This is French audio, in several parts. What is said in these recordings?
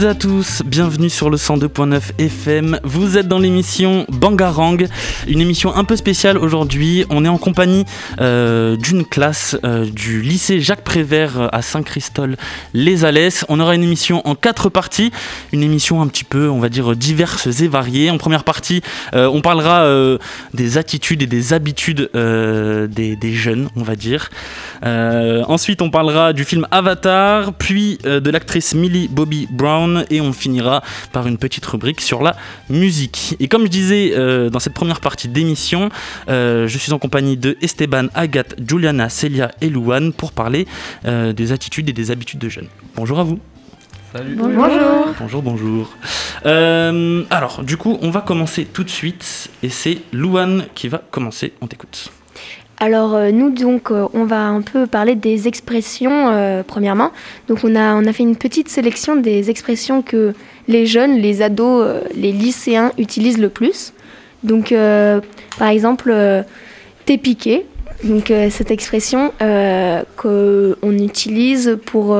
À à tous, bienvenue sur le 102.9 FM. Vous êtes dans l'émission Bangarang, une émission un peu spéciale aujourd'hui. On est en compagnie euh, d'une classe euh, du lycée Jacques Prévert à Saint-Christol-les Alès. On aura une émission en quatre parties, une émission un petit peu, on va dire, diverses et variées. En première partie, euh, on parlera des attitudes et des habitudes des, des, jeunes, on va dire. ensuite, on parlera du film Avatar, puis de l'actrice Millie Bobby Brown et on finira par une petite rubrique sur la musique. Et comme je disais euh, dans cette première partie d'émission, euh, je suis en compagnie de Esteban, Agathe, Juliana, Celia et Louane pour parler euh, des attitudes et des habitudes de jeunes. Bonjour à vous. Salut. Bonjour. Bonjour, bonjour. alors, du coup, on va commencer tout de suite et c'est Louane qui va commencer. On t'écoute. Alors euh, nous donc euh, on va un peu parler des expressions euh, premièrement. Donc on a on a fait une petite sélection des expressions que les jeunes, les ados, les lycéens utilisent le plus. Donc par exemple t'es piqué. Donc cette expression qu'on utilise pour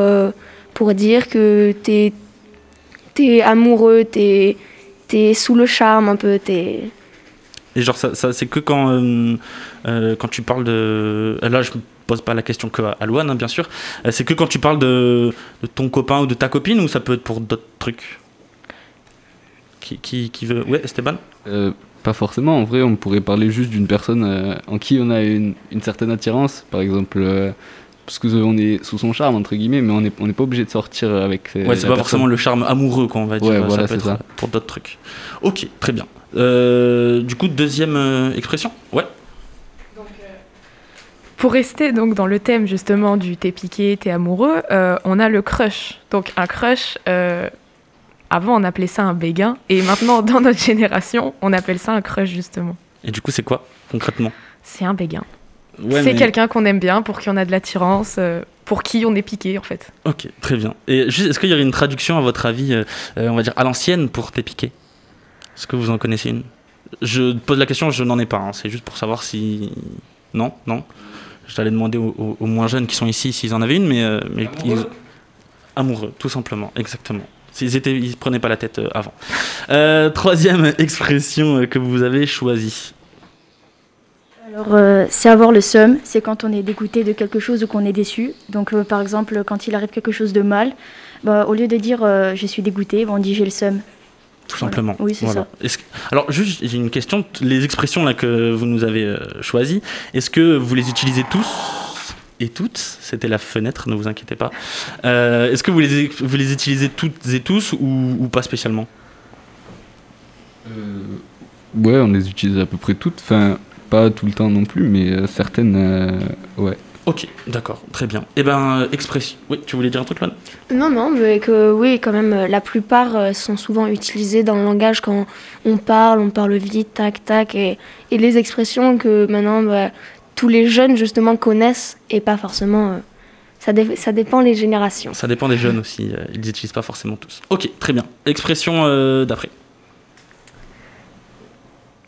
pour dire que t'es es amoureux, t'es es sous le charme un peu, t'es et genre, ça, c'est que quand, euh, euh, quand tu parles de. Là, je pose pas la question que à hein, bien sûr. Euh, c'est que quand tu parles de, ton copain ou de ta copine, ou ça peut être pour d'autres trucs? Qui, qui, qui, veut. Ouais, Esteban? Pas forcément. En vrai, on pourrait parler juste d'une personne en qui on a une, une certaine attirance. Par exemple parce qu'on est sous son charme entre guillemets mais on n'est on pas obligé de sortir avec ouais c'est pas forcément le charme amoureux qu'on va dire ouais, voilà, ça peut ça. pour d'autres trucs ok très bien euh, du coup, deuxième euh, expression? Ouais. Euh, pour rester donc dans le thème justement du t'es piqué, t'es amoureux, on a le crush. Donc un crush, avant on appelait ça un béguin, et maintenant dans notre génération, on appelle ça un crush justement. Et du coup, c'est quoi concrètement? C'est un béguin. C'est quelqu'un qu'on aime bien, pour qui on a de l'attirance, pour qui on est piqué en fait. Ok, très bien. Et est-ce qu'il y aurait une traduction à votre avis, on va dire à l'ancienne, pour t'es piqué est-ce que vous en connaissez une? Je pose la question, je n'en ai pas. Hein. C'est juste pour savoir si. Non Non Je t'allais demander aux, moins jeunes qui sont ici s'ils en avaient une, mais. Euh, mais amoureux. amoureux, tout simplement, exactement. S'ils étaient, ils prenaient pas la tête euh, avant. Euh, troisième expression que vous avez choisie. Alors, c'est avoir le seum, c'est quand on est dégoûté de quelque chose ou qu'on est déçu. Donc, par exemple, quand il arrive quelque chose de mal, bah, au lieu de dire je suis dégoûté, on dit j'ai le seum tout simplement. Oui, c'est ça. Alors, juste, j'ai une question. Les expressions là que vous nous avez euh, choisies, est-ce que vous les utilisez tous et toutes? C'était la fenêtre, ne vous inquiétez pas. Euh, est-ce que vous les, vous les utilisez toutes et tous ou, pas spécialement? Euh, Ouais, on les utilise à peu près toutes. Enfin, pas tout le temps non plus, mais certaines, ouais. Ok, d'accord, très bien. Eh ben, expression. Oui, tu voulais dire un truc là Non, non, mais que oui, quand même, euh, la plupart euh, sont souvent utilisées dans le langage quand on parle, on parle vite, tac, tac, et, et les expressions que maintenant bah, tous les jeunes justement connaissent et pas forcément. Euh, ça, ça, dépend des générations. Ça dépend des jeunes aussi, ils n'utilisent pas forcément tous. Ok, très bien. Expression d'après.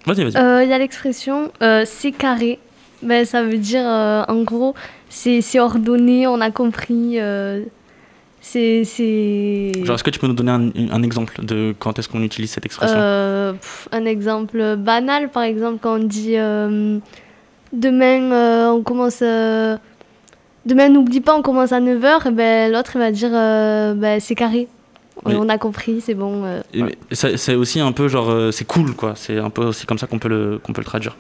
Vas-y, vas-y. Il y a l'expression c'est carré ben, Ça veut dire, euh, en gros, c'est ordonné, on a compris. Euh, c'est. Genre, est-ce que tu peux nous donner un, un exemple de quand est-ce qu'on utilise cette expression? Euh, Un exemple banal, par exemple, quand on dit demain, on commence. Demain, n'oublie pas, on commence à 9h, et ben, l'autre, il va dire ben, c'est carré. On a compris, c'est bon. C'est aussi un peu genre, c'est cool, quoi. C'est un peu aussi comme ça qu'on peut, le, qu'on peut le traduire.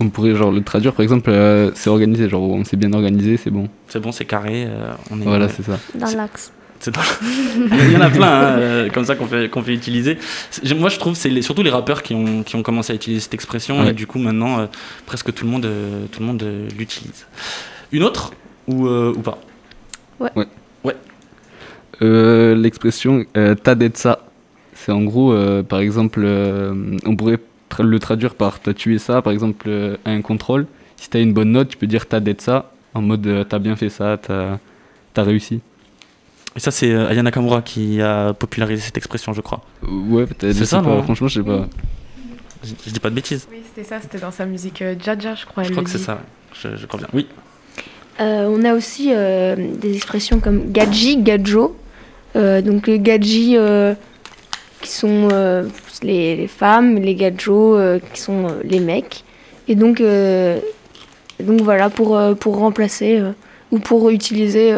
On pourrait genre le traduire. Par exemple euh, c'est organisé genre on s'est bien organisé c'est bon. C'est bon c'est carré euh, on est voilà c'est ça. Dans l'axe. il y en a plein hein, euh, comme ça qu'on fait, qu'on fait utiliser. Moi je trouve c'est surtout les rappeurs qui ont, qui ont commencé à utiliser cette expression et du coup maintenant presque tout le monde tout le monde l'utilise. Une autre ou, ou pas? Ouais. L'expression t'as d'être ça c'est en gros par exemple on pourrait le traduire par t'as tué ça, par exemple, euh, à un contrôle. Si t'as une bonne note, tu peux dire t'as d'être ça, en mode euh, t'as bien fait ça, t'as as réussi. Et ça, c'est euh, Aya Nakamura qui a popularisé cette expression, je crois. ouais, peut-être. C'est ça, Franchement, je sais pas. Je, dis pas de bêtises. Oui, c'était ça, c'était dans sa musique Jaja, je crois. Je crois que c'est ça, je, crois bien. Oui. on a aussi des expressions comme gadji, gadjo. Donc les gadgets qui sont les, femmes, les gadgets qui sont les mecs. Et donc, donc voilà, pour, pour remplacer ou pour utiliser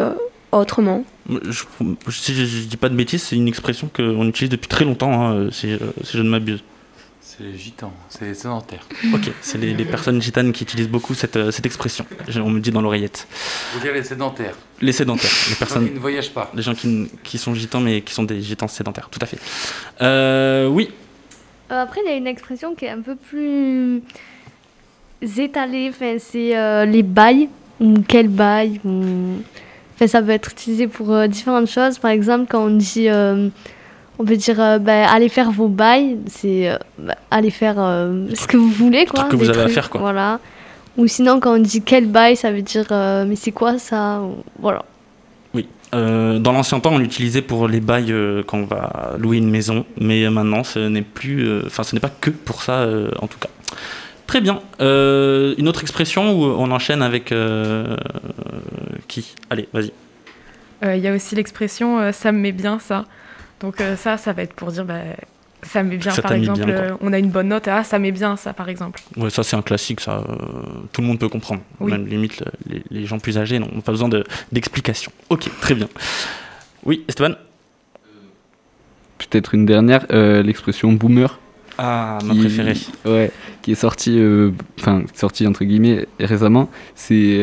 autrement. Je, si je, dis pas de bêtises, c'est une expression qu'on utilise depuis très longtemps, hein, si je ne m'abuse. C'est les gitans, c'est les sédentaires. Ok, c'est les, personnes gitanes qui utilisent beaucoup cette, euh, cette expression. On me dit dans l'oreillette. Vous dire les sédentaires. Les sédentaires, les personnes qui ne voyagent pas. Les gens qui, qui, sont gitans mais qui sont des gitans sédentaires, tout à fait. Euh, oui. Euh, après, il y a une expression qui est un peu plus étalée. Enfin, c'est les bails ou quel bail. Enfin, ça peut être utilisé pour différentes choses. Par exemple, quand on dit on peut dire euh, bah, allez faire vos bails, c'est euh, bah, aller faire euh, ce que vous voulez quoi. que vous avez à faire quoi. Voilà. Ou sinon quand on dit quel bail, ça veut dire mais c'est quoi ça Voilà. Oui. dans l'ancien temps, on l'utilisait pour les bails quand on va louer une maison, mais maintenant ce n'est plus, enfin ce n'est pas que pour ça en tout cas. Très bien. une autre expression où on enchaîne avec qui? Allez, vas-y. Il y a aussi l'expression ça me met bien ça. Donc euh, ça, ça va être pour dire, bah, ça met bien, par exemple, euh, on a une bonne note, ah, ça met bien, ça, par exemple. Ouais, ça c'est un classique, ça, euh, tout le monde peut comprendre. Même limite, les, gens plus âgés n'ont pas besoin d'explications. ok, très bien. Oui, Esteban? Peut-être une dernière, l'expression boomer. Ah, ma préférée. Ouais, qui est sortie, enfin, sortie entre guillemets récemment. C'est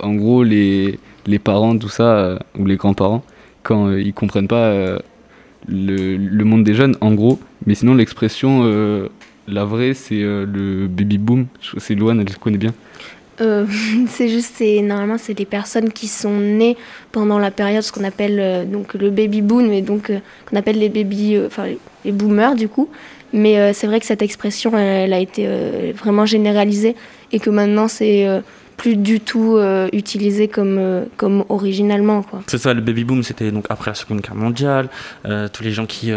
en gros les, les parents, tout ça, ou les grands-parents, quand ils comprennent pas le, monde des jeunes, en gros. Mais sinon, l'expression, euh, la vraie, c'est euh, le baby boom. C'est Louane, elle connaît bien. Euh, c'est juste, normalement, c'est des personnes qui sont nées pendant la période ce qu'on appelle donc le baby boom, et donc qu'on appelle les baby, enfin les boomers du coup. Mais c'est vrai que cette expression, elle a été vraiment généralisée et que maintenant c'est plus du tout euh, utilisé comme, euh, comme originalement. C'est ça, le baby boom, c'était donc après la Seconde Guerre mondiale, euh, tous les gens qui,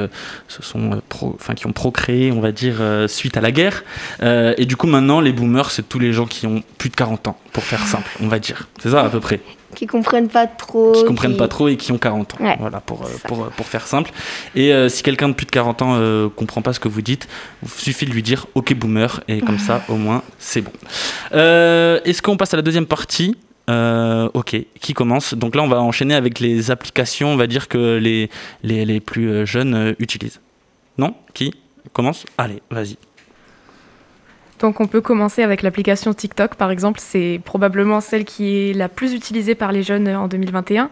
sont pro, qui ont procréé, on va dire, suite à la guerre. et du coup, maintenant, les boomers, c'est tous les gens qui ont plus de 40 ans, pour faire simple, on va dire. C'est ça à peu près qui comprennent pas trop. Qui comprennent pas trop et qui ont 40 ans. voilà, pour, pour, pour, faire simple. Et si quelqu'un de plus de 40 ans ne comprend pas ce que vous dites, il suffit de lui dire OK boomer et comme ça, au moins, c'est bon. Est-ce qu'on passe à la deuxième partie? Euh, ok, qui commence? Donc là, on va enchaîner avec les applications, on va dire que les, les, les plus euh, jeunes euh, utilisent. Non? Qui? Commence? Allez, vas-y. Donc on peut commencer avec l'application TikTok, par exemple. C'est probablement celle qui est la plus utilisée par les jeunes en 2021.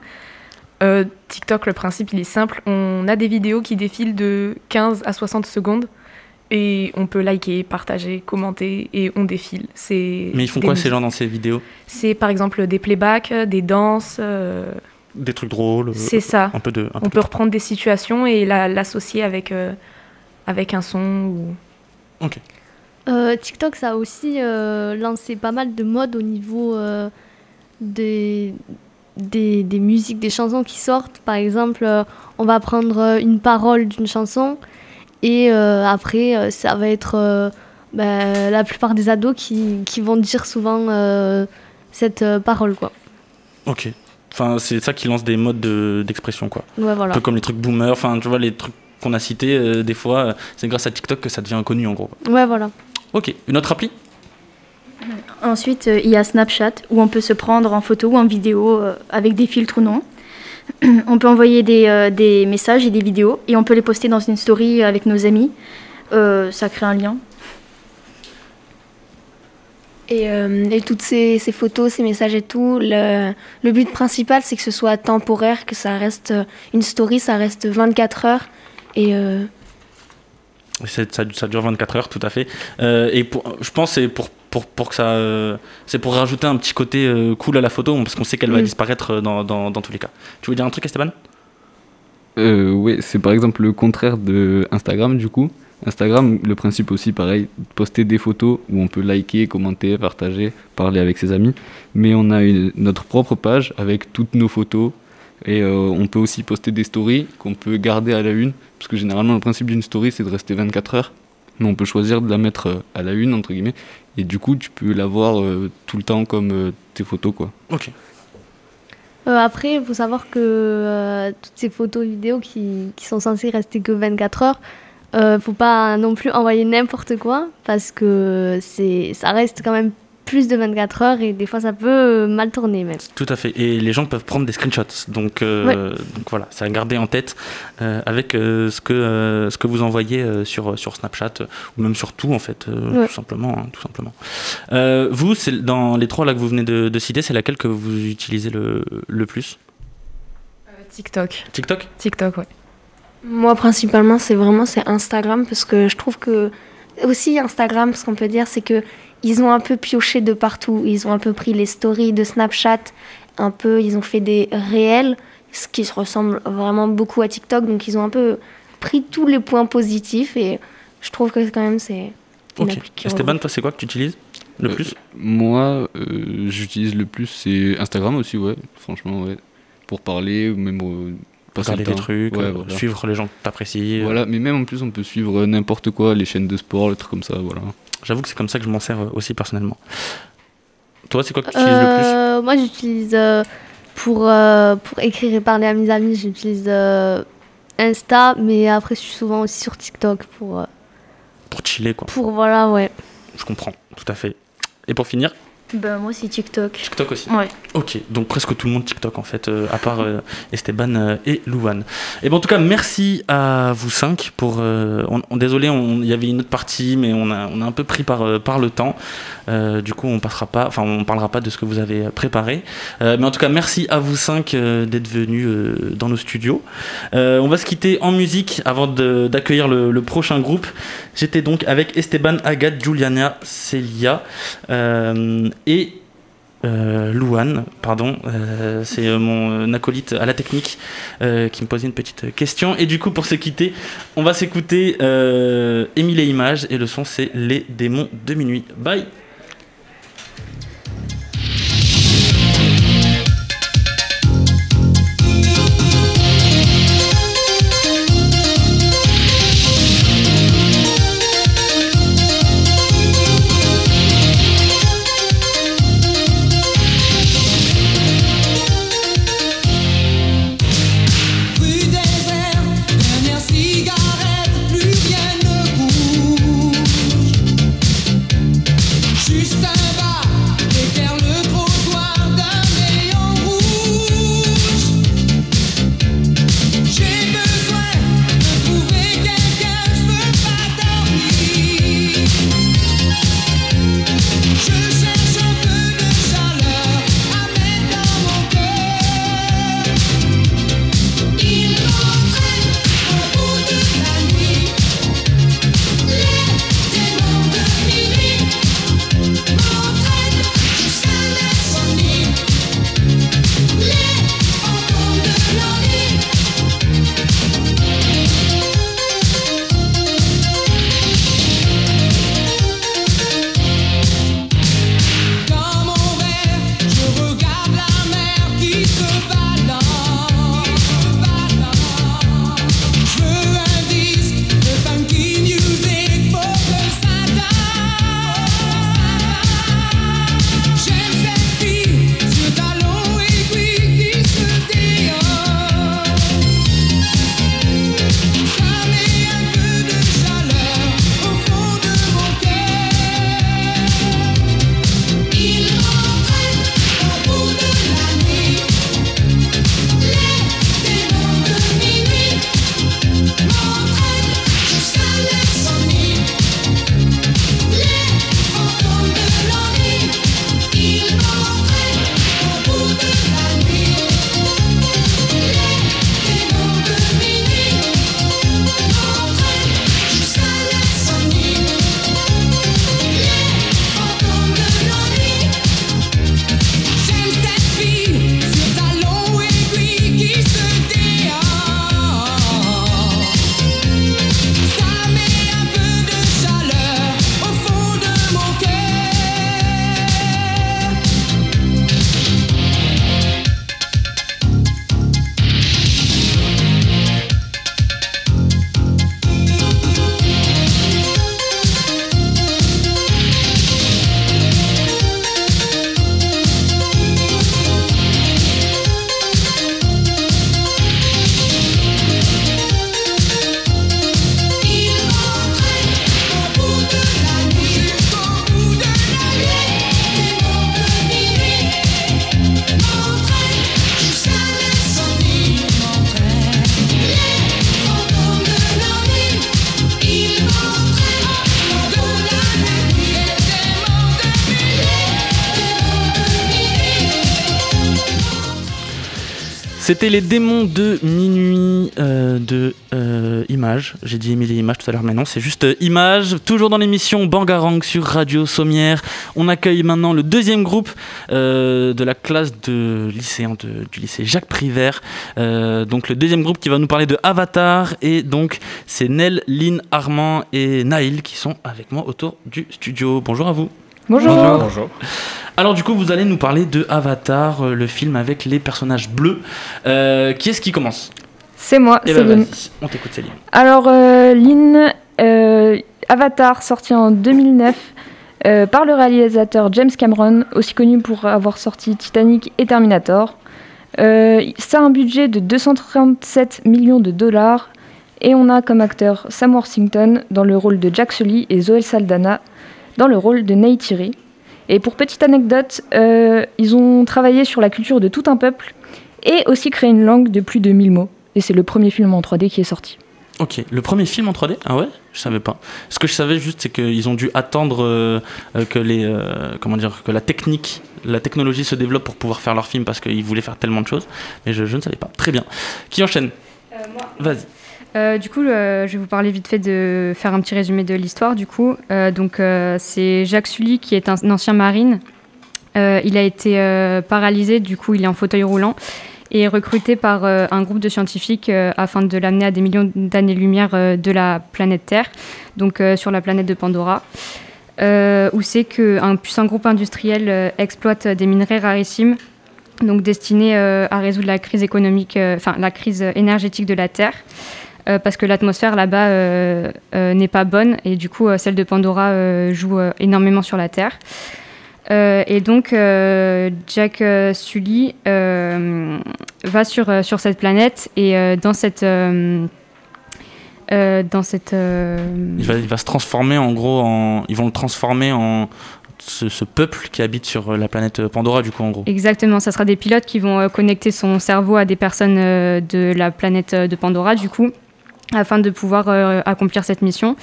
TikTok, le principe, il est simple. On a des vidéos qui défilent de 15 à 60 secondes et on peut liker, partager, commenter et on défile. C'est Mais ils font quoi ces gens dans ces vidéos? C'est par exemple des playbacks, des danses. Euh, des trucs drôles. C'est ça. Un peu de. on peut reprendre des situations et l'associer avec, euh, avec un son. Ou... Ok. Euh, TikTok, ça a aussi lancé pas mal de modes au niveau des, des, des, musiques, des chansons qui sortent. Par exemple, on va prendre une parole d'une chanson et euh, après, euh, ça va être euh, bah, la plupart des ados qui, qui vont dire souvent cette parole. Quoi. Ok. Enfin, c'est ça qui lance des modes d'expression, quoi. Ouais, voilà. Un peu comme les trucs boomer, enfin, tu vois, les trucs qu'on a cités, des fois, c'est grâce à TikTok que ça devient connu, en gros. Ouais, voilà. Ok, une autre appli? Ensuite, il y a Snapchat, où on peut se prendre en photo ou en vidéo avec des filtres ou non. on peut envoyer euh, des, messages et des vidéos et on peut les poster dans une story avec nos amis. Euh, ça crée un lien. Et, euh, toutes ces, photos, ces messages et tout, le, but principal, c'est que ce soit temporaire, que ça reste une story, ça reste 24 heures. Et ça, ça, dure 24 heures, tout à fait. et je pense c'est pour pour, pour que ça. Euh, c'est pour rajouter un petit côté euh, cool à la photo, parce qu'on sait qu'elle va mm. disparaître euh, dans, dans, dans, tous les cas. Tu veux dire un truc, Esteban? Oui, c'est par exemple le contraire de Instagram, du coup. Instagram, le principe aussi, pareil, poster des photos où on peut liker, commenter, partager, parler avec ses amis. Mais on a une, notre propre page avec toutes nos photos. Et on peut aussi poster des stories qu'on peut garder à la une. Parce que généralement, le principe d'une story, c'est de rester 24 heures. Mais on peut choisir de la mettre à la une, entre guillemets. Et du coup, tu peux l'avoir voir euh, tout le temps comme euh, tes photos, quoi. Ok. Euh, après, il faut savoir que euh, toutes ces photos vidéos qui, qui sont censées rester que 24 heures, euh, faut pas non plus envoyer n'importe quoi parce que c'est ça reste quand même plus de 24 heures et des fois ça peut mal tourner même. Tout à fait. Et les gens peuvent prendre des screenshots. Donc, euh, donc voilà, c'est à garder en tête euh, avec euh, ce, que, euh, ce que vous envoyez euh, sur, sur Snapchat euh, ou même sur tout en fait, euh, Ouais. tout simplement. hein, tout simplement. Euh, vous, c'est dans les trois là que vous venez de, de citer, c'est laquelle que vous utilisez le, le plus? TikTok. TikTok? TikTok, ouais. Moi, principalement, c'est vraiment c'est Instagram parce que je trouve que aussi Instagram, ce qu'on peut dire, c'est que ils ont un peu pioché de partout. Ils ont un peu pris les stories de Snapchat, un peu, ils ont fait des réels, ce qui se ressemble vraiment beaucoup à TikTok. Donc, ils ont un peu pris tous les points positifs et je trouve que quand même c'est Ok. Esteban, toi, c'est quoi que tu utilises le Euh, plus? Moi, euh, j'utilise le plus, c'est Instagram aussi, ouais. Franchement, ouais. Pour parler, ou même euh, passer Regarder des trucs, Ouais, euh, voilà. suivre les gens que t'apprécies. Voilà, mais même en plus, on peut suivre n'importe quoi, les chaînes de sport, les trucs comme ça, voilà. J'avoue que c'est comme ça que je m'en sers euh, aussi personnellement. Toi, c'est quoi que tu utilises le Euh, moi, j'utilise euh, pour, pour écrire et parler à mes amis, j'utilise Insta, mais après, je suis souvent aussi sur TikTok pour, plus Pour chiller, quoi. pour voilà, ouais. Je comprends, tout à fait. Et pour finir, Ben, moi, c'est TikTok. TikTok aussi. Ouais. Ok, donc presque tout le monde TikTok en fait, euh, à part euh, Esteban euh, et Louane. Et bon, en tout cas, merci à vous cinq pour. on- on- désolé, il y avait une autre partie, mais on a, on a un peu pris par, par le temps. Euh, du coup, on passera pas, enfin, on parlera pas de ce que vous avez préparé. Euh, mais en tout cas, merci à vous cinq euh, d'être venus dans nos studios. On va se quitter en musique avant d'accueillir le, prochain groupe. J'étais donc avec Esteban, Agathe, Juliana, Celia et euh, Louane, pardon, c'est mon acolyte à la technique qui me posait une petite question. Et du coup, pour se quitter, on va s'écouter Émile et Images et le son c'est Les démons de minuit. Bye Les démons de minuit euh, de euh, Image. J'ai dit Émilie Image tout à l'heure, mais non, c'est juste euh, Image. Toujours dans l'émission Bangarang sur Radio Sommière. On accueille maintenant le deuxième groupe euh, de la classe de lycéens de- du lycée Jacques Privert. Euh, donc le deuxième groupe qui va nous parler de Avatar. Et donc c'est Nel, Lynn, Armand et Naïl qui sont avec moi autour du studio. Bonjour à vous. Bonjour. Bonjour. Alors du coup, vous allez nous parler de Avatar, euh, le film avec les personnages bleus. Euh, qui est-ce qui commence? C'est moi, Eh ben Céline. vas-y, on t'écoute Céline. Alors, euh, Lynn, euh, Avatar, sorti en 2009 euh, par le réalisateur James Cameron, aussi connu pour avoir sorti Titanic et Terminator. Euh, ça a un budget de 237 millions de dollars et on a comme acteur Sam Worthington dans le rôle de Jack Sully et Zoé Saldana dans le rôle de Neytiri. Et pour petite anecdote, euh, ils ont travaillé sur la culture de tout un peuple et aussi créé une langue de plus de 1000 mots. Et c'est le premier film en 3D qui est sorti. Ok, le premier film en 3D Ah ouais? Je savais pas. Ce que je savais juste, c'est qu'ils ont dû attendre euh, euh, que les, euh, comment dire, que la technique, la technologie se développe pour pouvoir faire leur film parce qu'ils voulaient faire tellement de choses. Mais je, je ne savais pas. Très bien. Qui enchaîne? Vas-y. Euh, du coup, euh, je vais vous parler vite fait de faire un petit résumé de l'histoire. Du coup, Euh, donc c'est Jacques Sully qui est un, ancien marine. Il a été paralysé, du coup, il est en fauteuil roulant et recruté par un groupe de scientifiques afin de l'amener à des millions d'années-lumière de la planète Terre, donc sur la planète de Pandora. Où c'est qu'un puissant groupe industriel exploite des minerais rarissimes, donc destinés à résoudre la crise économique, enfin la crise énergétique de la Terre. Euh, parce que l'atmosphère là-bas euh, euh, n'est pas bonne et du coup celle de Pandora joue énormément sur la Terre. Et donc Jack Sully va sur, sur cette planète et dans cette... dans cette Il va, il va se transformer en gros en. Ils vont le transformer en. Ce, ce peuple qui habite sur la planète Pandora, du coup, en gros. Exactement, ça sera des pilotes qui vont euh, connecter son cerveau à des personnes euh, de la planète euh, de Pandora, du coup, afin de pouvoir euh, accomplir cette mission,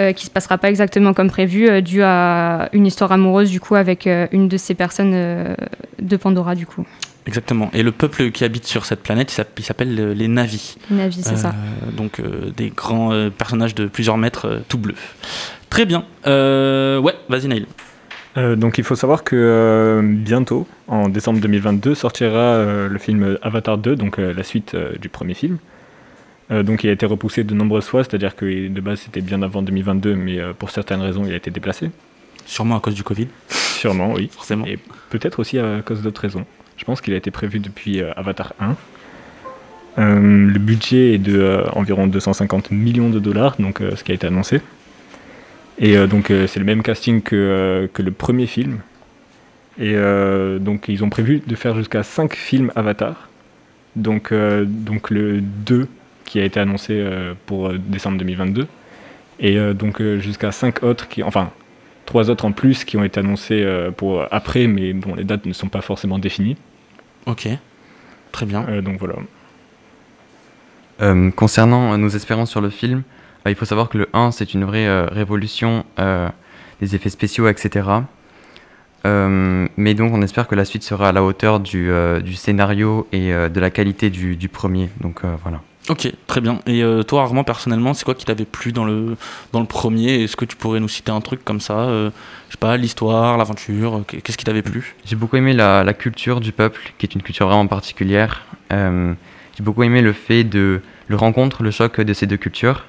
euh, qui se passera pas exactement comme prévu, euh, dû à une histoire amoureuse, du coup, avec euh, une de ces personnes euh, de Pandora, du coup. Exactement. Et le peuple qui habite sur cette planète, il s'app- il s'appelle les Navis. Navi, c'est Euh, ça. Donc euh, des grands euh, personnages de plusieurs mètres, euh, tout bleus. Très bien. Euh, ouais, vas-y Naïl. Euh, donc il faut savoir que euh, bientôt, en décembre 2022, sortira euh, le film Avatar 2, donc euh, la suite euh, du premier film. Euh, donc il a été repoussé de nombreuses fois, c'est-à-dire que de base c'était bien avant 2022, mais euh, pour certaines raisons il a été déplacé. Sûrement à cause du Covid. Sûrement, oui. Forcément. Et peut-être aussi à cause d'autres raisons. Je pense qu'il a été prévu depuis euh, Avatar 1. Euh, le budget est de environ 250 millions de dollars, donc ce qui a été annoncé. Et donc c'est le même casting que, que le premier film. Et donc ils ont prévu de faire jusqu'à 5 films Avatar. Donc, donc le 2 qui a été annoncé euh, pour euh, décembre 2022. Et euh, donc euh, jusqu'à 5 autres qui... Enfin, trois autres en plus qui ont été annoncés euh, pour après, mais bon, les dates ne sont pas forcément définies. Ok. Très bien. Euh, donc voilà. Euh, concernant euh, nos espérances sur le film, euh, il faut savoir que le 1, c'est une vraie euh, révolution euh, des effets spéciaux, etc. Euh, mais donc on espère que la suite sera à la hauteur du, euh, du scénario et euh, de la qualité du, du premier. Donc euh, voilà. Ok, très bien. Et euh, toi, Armand, personnellement, c'est quoi qui t'avait plu dans le, dans le premier? Est-ce que tu pourrais nous citer un truc comme ça euh, Je sais pas, l'histoire, l'aventure, euh, qu'est-ce qui t'avait plu? J'ai beaucoup aimé la, la culture du peuple, qui est une culture vraiment particulière. Euh, j'ai beaucoup aimé le fait de le rencontre, le choc de ces deux cultures.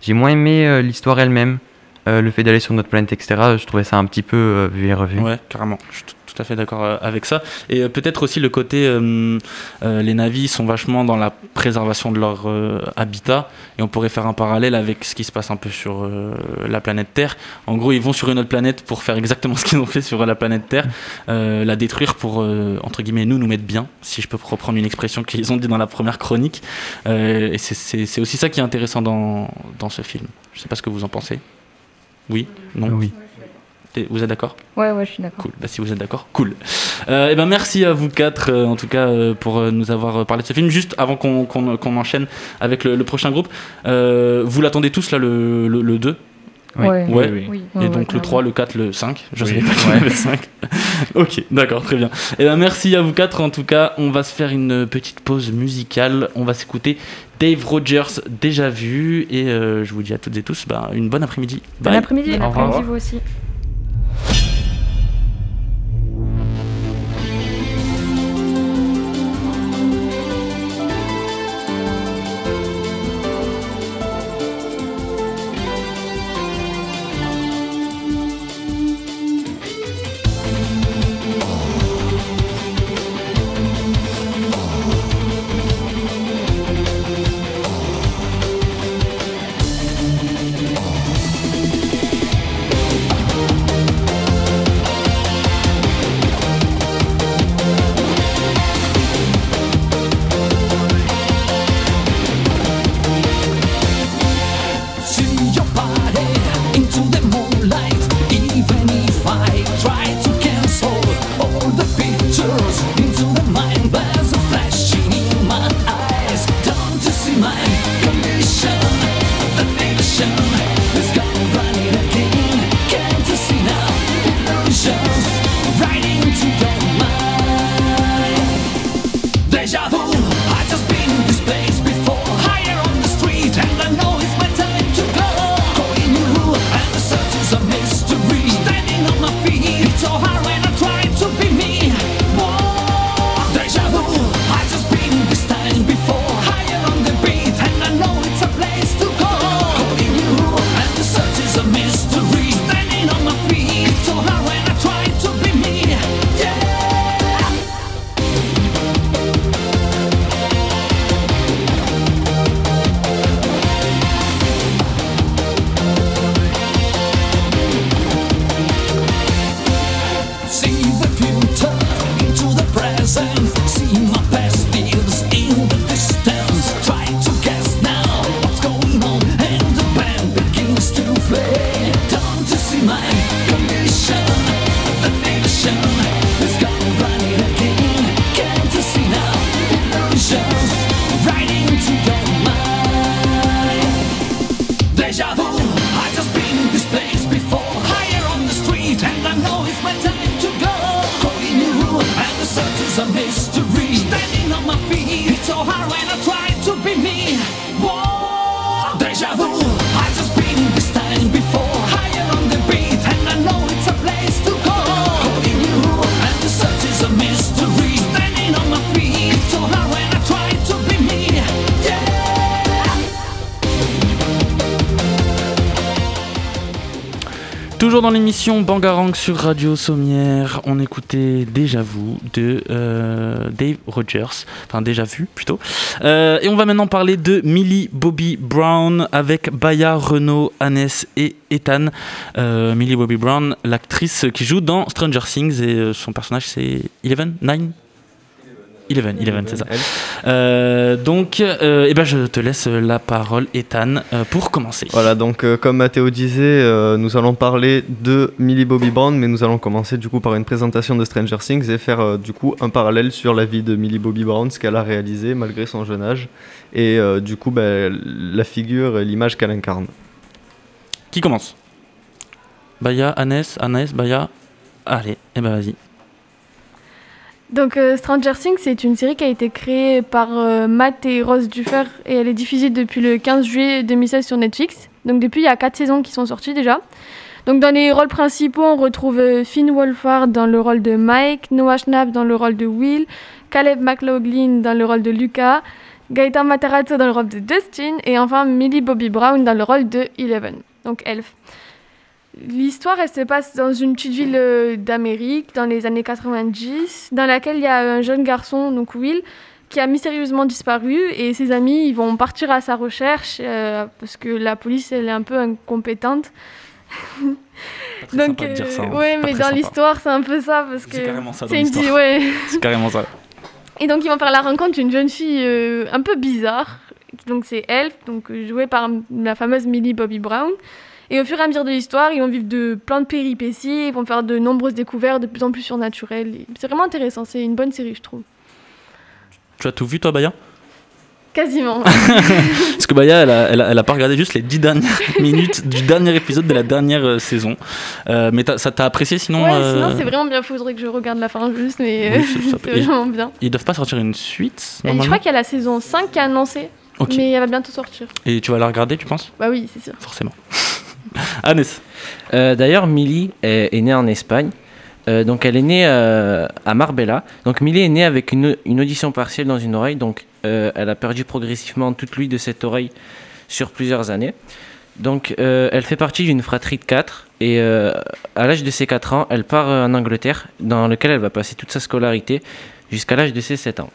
J'ai moins aimé euh, l'histoire elle-même, le fait d'aller sur notre planète, etc. Je trouvais ça un petit peu vu et revu. Ouais, carrément. Je suis tout à fait d'accord euh, avec ça. Et euh, peut-être aussi le côté, euh, les navis sont vachement dans la préservation de leur habitat, et on pourrait faire un parallèle avec ce qui se passe un peu sur la planète Terre. En gros, ils vont sur une autre planète pour faire exactement ce qu'ils ont fait sur la planète Terre, la détruire pour, entre guillemets, nous, nous mettre bien, si je peux reprendre une expression qu'ils ont dit dans la première chronique. Et c'est- aussi ça qui est intéressant dans, dans ce film. Je sais pas ce que vous en pensez. Oui? Non? Oui. Vous êtes d'accord? Ouais, ouais, je suis d'accord. Cool. Bah, si vous êtes d'accord, cool. Euh, et ben merci à vous quatre, euh, en tout cas, euh, pour nous avoir parlé de ce film. Juste avant qu'on qu'on- qu'on enchaîne avec le, le prochain groupe, euh, vous l'attendez tous là, le, le, le 2 Oui. Ouais. Ouais. Oui, oui. Et Ouais, donc le 3, le 4, le 5. Je Oui. savais pas avait 5. ok, d'accord, très bien. Et ben merci à vous quatre. En tout cas, on va se faire une petite pause musicale. On va s'écouter Dave Rogers, déjà vu. Et euh, je vous dis à toutes et tous bah, une bonne après-midi. Bon Bye. après-midi. Bon après-midi, vous aussi. Dans l'émission Bangarang sur Radio Sommière, on écoutait Déjà Vous de euh, Dave Rogers, enfin Déjà Vu plutôt. Euh, et on va maintenant parler de Millie Bobby Brown avec Baya, Renaud, Annès et Ethan. Euh, Millie Bobby Brown, l'actrice qui joue dans Stranger Things et son personnage c'est Eleven? Nine? Eleven, Eleven, c'est ça. Euh, donc, euh, eh ben, je te laisse la parole, Ethan, euh, pour commencer. Voilà, donc euh, comme Mathéo disait, euh, nous allons parler de Millie Bobby Brown, mais nous allons commencer du coup par une présentation de Stranger Things et faire euh, du coup un parallèle sur la vie de Millie Bobby Brown, ce qu'elle a réalisé malgré son jeune âge, et euh, du coup ben, la figure et l'image qu'elle incarne. Qui commence? Baya, Annès, Annès, Baya. Allez, eh ben vas-y. Donc euh, Stranger Things, c'est une série qui a été créée par euh, Matt et Rose Duffer et elle est diffusée depuis le 15 juillet 2016 sur Netflix. Donc depuis, il y a quatre saisons qui sont sorties déjà. Donc dans les rôles principaux, on retrouve euh, Finn Wolfhard dans le rôle de Mike, Noah Schnapp dans le rôle de Will, Caleb McLaughlin dans le rôle de Lucas, Gaëtan Matarazzo dans le rôle de Dustin et enfin Millie Bobby Brown dans le rôle de Eleven, donc Elf. L'histoire, elle se passe dans une petite ville euh, d'Amérique dans les années 90, dans laquelle il y a un jeune garçon, donc Will, qui a mystérieusement disparu et ses amis ils vont partir à sa recherche euh, parce que la police elle est un peu incompétente. donc dire ça, hein. ouais, mais dans l'histoire c'est un peu ça parce que C'est carrément ça dans c'est une l'histoire. petite- ouais. C'est carrément ça. Et donc ils vont faire la rencontre d'une jeune fille euh, un peu bizarre. Donc c'est Elf, donc euh, jouée par la fameuse Millie Bobby Brown. Et au fur et à mesure de l'histoire, ils vont vivre de plein de péripéties, ils vont faire de nombreuses découvertes de plus en plus surnaturelles. C'est vraiment intéressant, c'est une bonne série je trouve. Tu as tout vu toi, Baya? Quasiment. Parce que Baya, elle a, elle, a, elle a pas regardé juste les 10 dernières minutes du dernier épisode de la dernière euh, saison. Euh, mais ça t'a apprécié sinon ouais, euh, sinon c'est vraiment bien. Faudrait que je regarde la fin juste, mais Oui, c'est- vraiment bien. Ils doivent pas sortir une suite je crois qu'il y a la saison 5 qui est annoncée, mais elle va bientôt sortir. Et tu vas la regarder, tu penses? Bah oui, c'est sûr. Forcément. Hannes. Euh, D'ailleurs, Millie est, née en Espagne. Euh, donc, elle est née euh, à Marbella. Donc, Millie est née avec une, audition partielle dans une oreille. Donc, elle a perdu progressivement toute l'ouïe de cette oreille sur plusieurs années. Donc, elle fait partie d'une fratrie de 4. Et à l'âge de ses 4 ans, elle part en Angleterre, dans lequel elle va passer toute sa scolarité jusqu'à l'âge de ses 7 ans.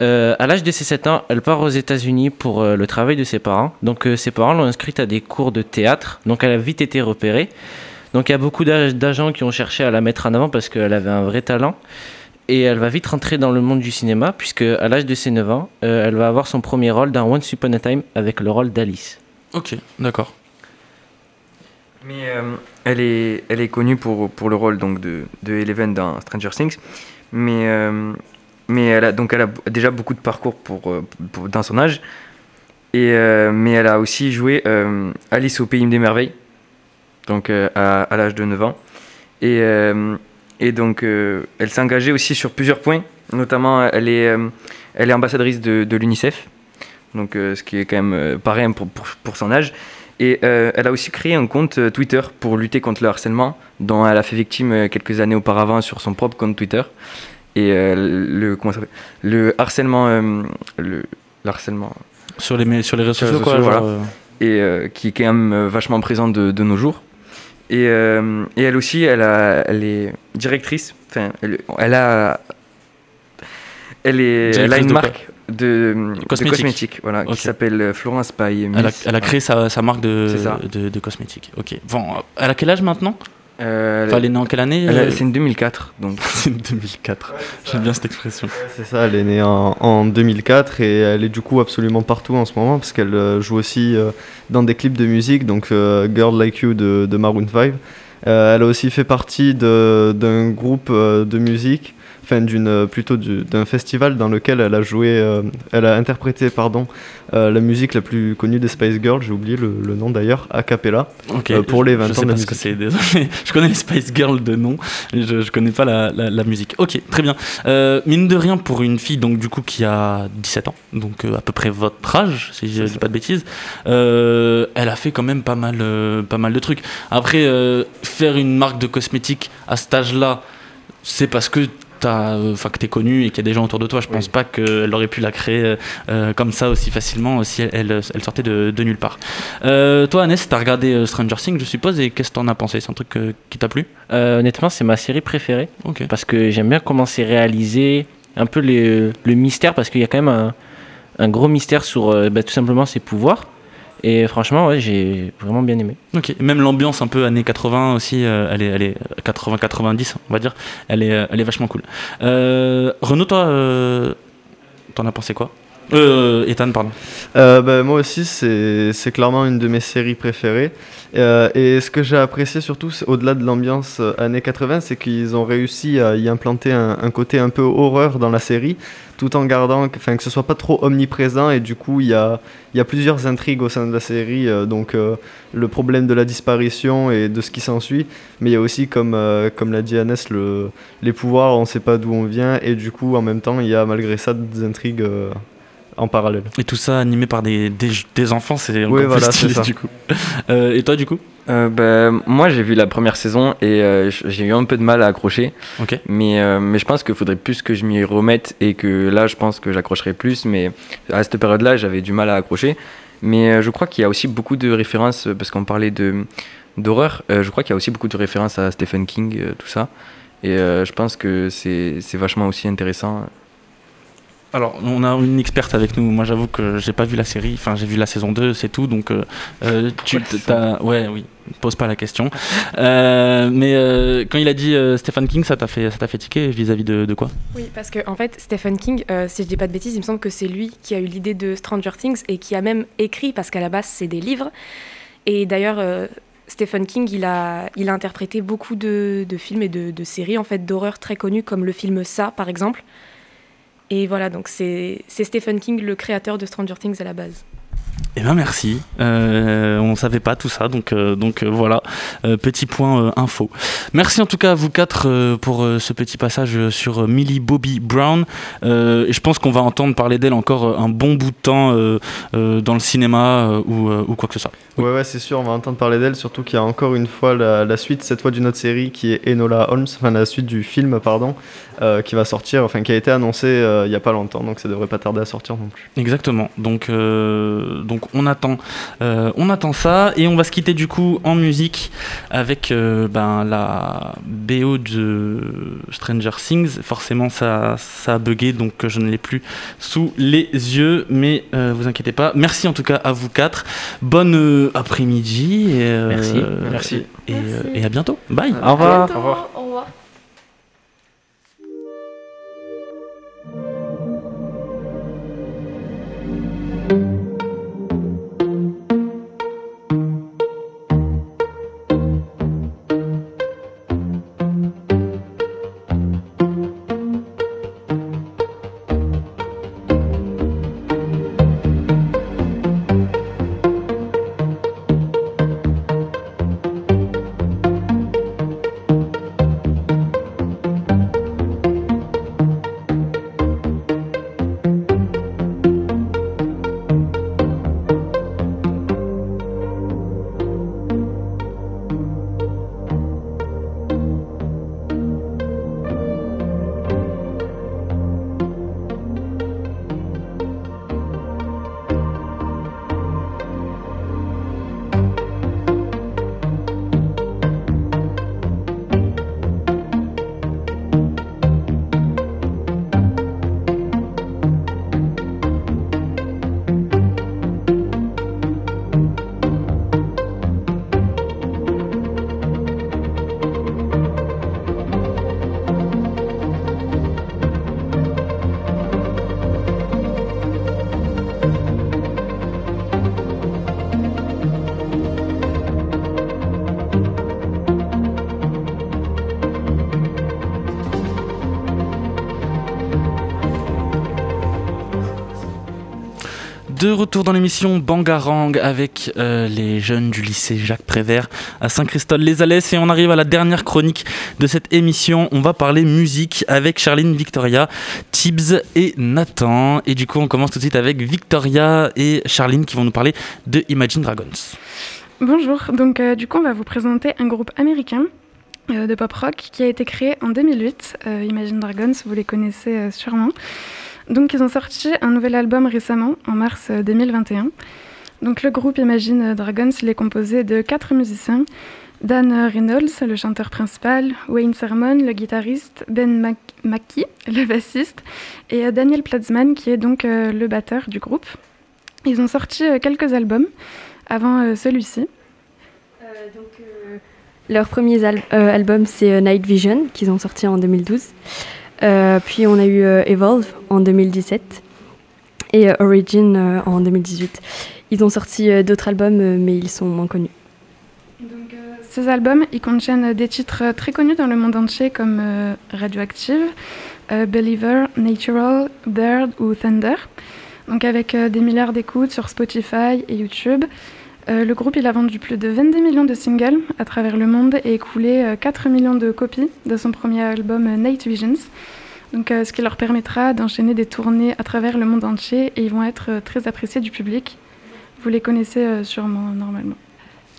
Euh, à l'âge de ses 7 ans, elle part aux États-Unis pour euh, le travail de ses parents. Donc, euh, ses parents l'ont inscrite à des cours de théâtre. Donc, elle a vite été repérée. Donc, il y a beaucoup d'ag- d'agents qui ont cherché à la mettre en avant parce qu'elle avait un vrai talent. Et elle va vite rentrer dans le monde du cinéma, puisque à l'âge de ses 9 ans, euh, elle va avoir son premier rôle dans Once Upon a Time avec le rôle d'Alice. Ok, d'accord. Mais euh, elle, est, elle est connue pour, pour le rôle donc, de, de Eleven dans Stranger Things. Mais, euh, mais elle, a, donc déjà beaucoup de parcours pour, euh, dans son âge. Et, euh, mais elle a aussi joué euh, Alice au Pays des Merveilles, donc à, l'âge de 9 ans. Et, donc elle s'est engagée aussi sur plusieurs points. Notamment, elle est, ambassadrice de, l'UNICEF, donc ce qui est quand même pareil pour, son âge. Et elle a aussi créé un compte Twitter pour lutter contre le harcèlement, dont elle a fait victime quelques années auparavant sur son propre compte Twitter. Et euh, le, comment ça s'appelle? Le harcèlement, euh, le, le harcèlement Sur les, sur les réseaux sociaux, quoi, voilà. genre, Et euh, qui est quand même vachement présent de, de nos jours. Et, euh, et elle aussi, elle, a, elle est directrice. Enfin, elle, elle a, elle est, elle a une de marque de, de Cosmétique. cosmétiques, voilà, qui s'appelle Florence Paille. Elle a, elle a créé sa, sa marque de, de, de cosmétiques. Ok. Bon, elle a quel âge maintenant? Euh, Enfin, elle est née en quelle année euh C'est une 2004, donc. c'est une 2004. J'aime bien cette expression. C'est ça, elle est née en, en 2004 et elle est du coup absolument partout en ce moment parce qu'elle euh, joue aussi euh, dans des clips de musique, donc Girl Like You de, de Maroon 5. Euh, elle a aussi fait partie d'un groupe de musique, enfin d'une euh, plutôt du- d'un festival dans lequel elle a joué, euh, elle a interprété pardon euh, la musique la plus connue des Spice Girls, j'ai oublié le, le nom d'ailleurs, a cappella, euh, pour les 20 je ans sais de ce que désolé. Je connais les Spice Girls de nom, je, je connais pas la, la- la musique. Ok, très bien. Mine de rien, pour une fille donc du coup qui a 17 ans, donc à peu près votre âge, si je dis pas de bêtises, elle a fait quand même pas mal, pas mal de trucs. Après, faire une marque de cosmétiques à cet âge-là, c'est parce que t'as, euh, enfin que t'es connu et qu'il y a des gens autour de toi. Je pense pas qu'elle aurait pu la créer euh, euh, comme ça aussi facilement si elle, elle, elle sortait de, de nulle part. Euh, toi, Annès, t'as regardé Stranger Things, je suppose, et qu'est-ce que t'en as pensé? C'est un truc qui t'a plu? Honnêtement, c'est ma série préférée. Parce que j'aime bien comment c'est réalisé, un peu les- le mystère, parce qu'il y a quand même un, un gros mystère sur bah, tout simplement ses pouvoirs. Et franchement, ouais, j'ai vraiment bien aimé. Ok, même l'ambiance un peu années 80 aussi, euh, elle est, elle est 80-90, on va dire, elle est, euh, elle est vachement cool. Euh, Renaud, toi, euh, t'en as pensé quoi? Euh, Ethan, pardon. Euh, bah, moi aussi, c'est clairement une de mes séries préférées. Euh, et ce que j'ai apprécié surtout, au-delà de l'ambiance euh, années 80, c'est qu'ils ont réussi à y implanter un, côté un peu horreur dans la série, tout en gardant que, que ce soit pas trop omniprésent. Et du coup, il y a, plusieurs intrigues au sein de la série. donc, le problème de la disparition et de ce qui s'ensuit. Mais il y a aussi, comme, l'a dit Annès, le, les pouvoirs, on sait pas d'où on vient. Et du coup, en même temps, il y a malgré ça des intrigues en parallèle. Et tout ça animé par des, des, des enfants, c'est encore Oui, plus voilà, stylé ça. du coup. Euh, et toi, du coup Euh, ben, moi, j'ai vu la première saison et euh, j'ai eu un peu de mal à accrocher. Ok. Mais, euh, mais je pense qu'il faudrait plus que je m'y remette et que là, je pense que j'accrocherai plus. Mais à cette période-là, j'avais du mal à accrocher. Mais euh, je crois qu'il y a aussi beaucoup de références, parce qu'on parlait de, d'horreur, euh, je crois qu'il y a aussi beaucoup de références à Stephen King, euh, tout ça. Et euh, je pense que c'est, c'est vachement aussi intéressant. Alors, on a une experte avec nous. Moi, j'avoue que j'ai pas vu la série. Enfin, j'ai vu la saison 2, c'est tout. Donc, euh, euh, tu t'as. Ouais, oui. Pose pas la question. Euh, mais euh, quand il a dit euh, Stephen King, ça t'a fait, ça t'a fait tiquer vis-à-vis de, de quoi? Oui, parce que en fait, Stephen King, euh, si je dis pas de bêtises, il me semble que c'est lui qui a eu l'idée de Stranger Things et qui a même écrit, parce qu'à la base, c'est des livres. Et d'ailleurs, euh, Stephen King, il a, il a interprété beaucoup de, de films et de, de séries en fait d'horreur très connues, comme le film Ça, par exemple. Et voilà, donc c'est Stephen King, le créateur de Stranger Things à la base. Eh ben merci. Euh, on savait pas tout ça, donc euh, donc euh, voilà, petit point info. Merci en tout cas à vous quatre pour ce petit passage sur Millie Bobby Brown. Et je pense qu'on va entendre parler d'elle encore un bon bout de temps dans le cinéma ou, ou quoi que ce soit. Ouais, ouais, c'est sûr, on va entendre parler d'elle, surtout qu'il y a encore une fois la, la suite, cette fois d'une autre série qui est Enola Holmes, enfin la suite du film, pardon, qui va sortir, enfin qui a été annoncé euh, il n'y a pas longtemps, donc ça devrait pas tarder à sortir non plus. Exactement. Donc, donc on attend, euh, on attend ça et on va se quitter du coup en musique avec euh, ben, la BO de Stranger Things. Forcément, ça, ça a bugué, donc je ne l'ai plus sous les yeux, mais euh, vous inquiétez pas. Merci en tout cas à vous quatre. Bonne euh, après-midi. et, euh, Merci. Merci. Et, euh, et à bientôt. Bye. Au revoir. Au revoir. Au revoir. De retour dans l'émission Bangarang avec euh, les jeunes du lycée Jacques Prévert à Saint-Christol-les-Alès et on arrive à la dernière chronique de cette émission. On va parler musique avec Charline, Victoria, Tibbs et Nathan. Et du coup, on commence tout de suite avec Victoria et Charline qui vont nous parler de Imagine Dragons. Bonjour, donc euh, du coup on va vous présenter un groupe américain euh, de pop rock qui a été créé en 2008, euh, Imagine Dragons, vous les connaissez sûrement. Donc ils ont sorti un nouvel album récemment, en mars euh, 2021. Donc le groupe Imagine Dragons, il est composé de quatre musiciens. Dan Reynolds, le chanteur principal, Wayne Sermon, le guitariste, Ben Mackie, le bassiste, et euh, Daniel Platzman, qui est donc euh, le batteur du groupe. Ils ont sorti euh, quelques albums avant euh, celui-ci. Leur premier al- euh, album, c'est euh, Night Vision, qu'ils ont sorti en 2012. Euh, puis on a eu euh, Evolve en 2017 et euh, Origin en 2018. Ils ont sorti d'autres albums, mais ils sont moins connus. Ces albums, ils contiennent des titres très connus dans le monde entier comme Radioactive, Believer, Natural, Bird ou Thunder. Donc avec des milliards d'écoutes sur Spotify et YouTube. Euh, le groupe a vendu plus de 22 millions de singles à travers le monde et écoulé euh, 4 millions de copies de son premier album euh, Night Visions. Donc, euh, ce qui leur permettra d'enchaîner des tournées à travers le monde entier et ils vont être euh, très appréciés du public. Vous les connaissez euh, sûrement normalement.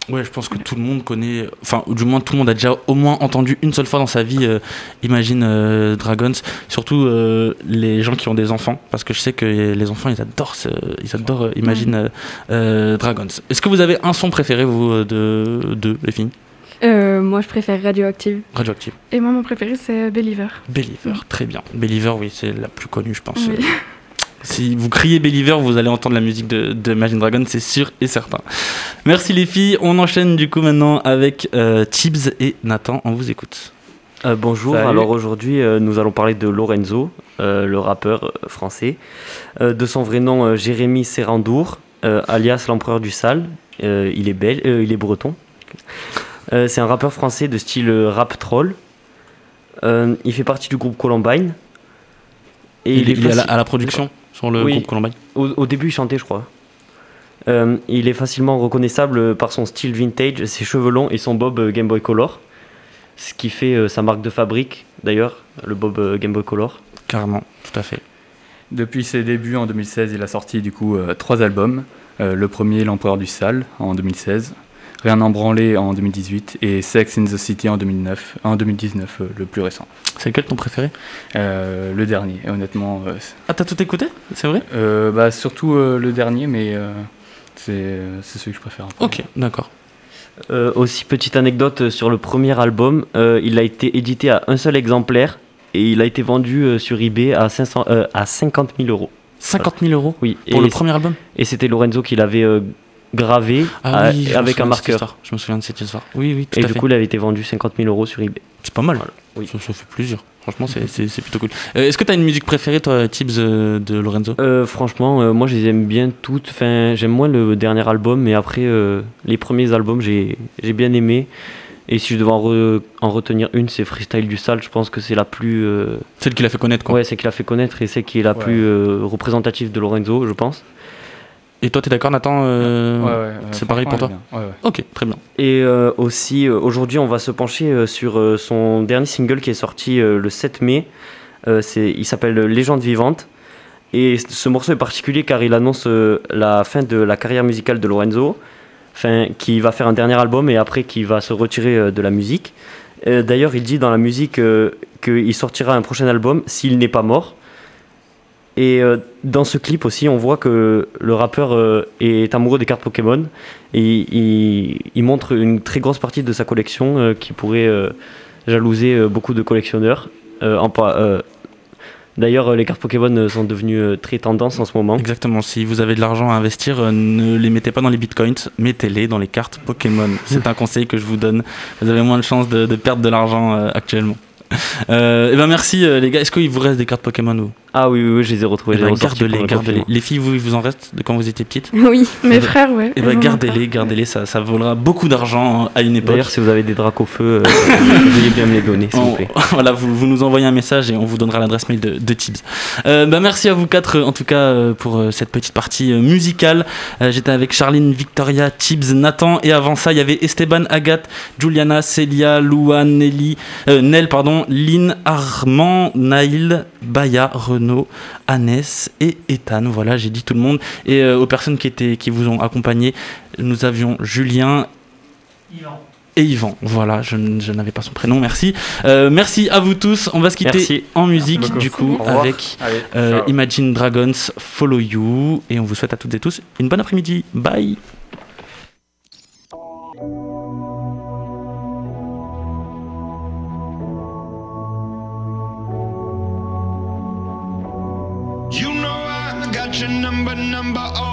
Ouais, je pense que tout le monde connaît, enfin, ou du moins tout le monde a déjà au moins entendu une seule fois dans sa vie euh, Imagine euh, Dragons, surtout euh, les gens qui ont des enfants, parce que je sais que les enfants ils adorent, ils adorent Imagine Dragons. Est-ce que vous avez un son préféré, vous, de, de les filles? Euh, moi, je préfère Radioactive. Radioactive. Et moi, mon préféré, c'est Believer. Believer, très bien. Believer, oui, c'est la plus connue, je pense. Oui. Si vous criez Believer, vous allez entendre la musique de, de Imagine Dragon, c'est sûr et certain. Merci les filles. On enchaîne du coup maintenant avec euh, Tibbs et Nathan. On vous écoute. Euh, bonjour, Salut. alors aujourd'hui euh, nous allons parler de Lorenzo, euh, le rappeur français. De son vrai nom Jérémy Serrandour, alias l'empereur du sale. Il, est bel- il est breton. C'est un rappeur français de style rap troll. Euh, il fait partie du groupe Columbine. Et Il est lié à la- faci- à la production sur le groupe Columbine au, au début, il chantait, je crois. Euh, il est facilement reconnaissable par son style vintage, ses cheveux longs et son bob euh, Game Boy Color. Ce qui fait euh, sa marque de fabrique, d'ailleurs, le bob euh, Game Boy Color. Carrément, tout à fait. Depuis ses débuts en 2016, il a sorti du coup euh, trois albums. Euh, le premier, L'Empereur du Sale, en 2016. Rien n'en branlé en 2018 et Sex in the City en 2009, en 2019, euh, le plus récent. C'est lequel ton préféré? Euh, Le dernier, honnêtement. euh, Ah, t'as tout écouté? C'est vrai? Euh, bah, Surtout euh, le dernier, mais euh, c'est c'est celui que je préfère. Ok, d'accord. Euh, aussi, petite anecdote sur le premier album, euh, il a été édité à un seul exemplaire et il a été vendu euh, sur eBay à, 500, euh, à 50 000 euros. 50 000 euros Oui. Pour et le premier album? Et c'était Lorenzo qui l'avait euh, gravé Ah oui, avec un marqueur. Je me souviens de cette histoire. Oui, oui, tout Et à du fait. coup, il avait été vendu 50 000 euros sur eBay. C'est pas mal. Oui. Ça, ça fait plaisir. Franchement, c'est- c'est c'est plutôt cool. Euh, Est-ce que t'as une musique préférée, toi, Tibbs, euh, de Lorenzo? Euh, franchement, euh, moi je les aime bien toutes. Enfin, j'aime moins le dernier album, mais après euh, les premiers albums, j'ai j'ai bien aimé. Et si je devais en, re- en retenir une, c'est Freestyle du Sale. Je pense que c'est la plus. euh, Celle qui l'a fait connaître, quoi. Ouais, c'est qui l'a fait connaître et c'est qui est la Ouais. plus euh, représentative de Lorenzo, je pense. Et toi, t'es d'accord, Nathan euh, Ouais, ouais, C'est pareil pour toi. Ouais, Ok, très bien. Et euh, aussi, euh, aujourd'hui, on va se pencher euh, sur euh, son dernier single qui est sorti euh, le 7 mai. Euh, c'est, il s'appelle Légende vivante. Et ce morceau est particulier car il annonce euh, la fin de la carrière musicale de Lorenzo, enfin, qui va faire un dernier album et après qui va se retirer euh, de la musique. D'ailleurs, il dit dans la musique euh, qu'il sortira un prochain album s'il n'est pas mort. Et euh, dans ce clip aussi, on voit que le rappeur euh, est amoureux des cartes Pokémon. Et il, il montre une très grosse partie de sa collection euh, qui pourrait jalouser beaucoup de collectionneurs. D'ailleurs, les cartes Pokémon sont devenues très tendance en ce moment. Exactement. Si vous avez de l'argent à investir, ne les mettez pas dans les bitcoins, mettez-les dans les cartes Pokémon. C'est un conseil que je vous donne. Vous avez moins de chances de, de perdre de l'argent actuellement. Et ben merci les gars. Est-ce qu'il vous reste des cartes Pokémon ou Ah oui, oui, oui, je les ai retrouvées. Eh ben, Gardez-les, gardez-les. Les filles, vous, vous en reste de quand vous étiez petites Oui, mes frères, ouais. Et ils ben gardez-les, gardez-les. Ça, ça volera beaucoup d'argent à une époque. D'ailleurs, si vous avez des dracs au feu, euh, veuillez bien me les donner, s'il vous plaît. voilà, vous, vous nous envoyez un message et on vous donnera l'adresse mail de, de Tibbs. Euh, bah, merci à vous quatre, euh, en tout cas, euh, pour cette petite partie musicale. Euh, J'étais avec Charline, Victoria, Tibbs, Nathan, et avant ça, il y avait Esteban, Agathe, Juliana, Célia, Louane, Nelly, euh, Nel, pardon, Lynn, Armand, Naïl, Baya, Renaud, Annès et Ethan. Voilà, j'ai dit tout le monde. Et euh, aux personnes qui, étaient, qui vous ont accompagné, nous avions Julien, et Yvan. Voilà, je, n'avais pas son prénom, merci. Euh, merci à vous tous. On va se quitter Merci. en musique, Merci du coup, avec Allez, euh. Imagine Dragons Follow You. Et on vous souhaite à toutes et tous une bonne après-midi. Bye. Number number oh.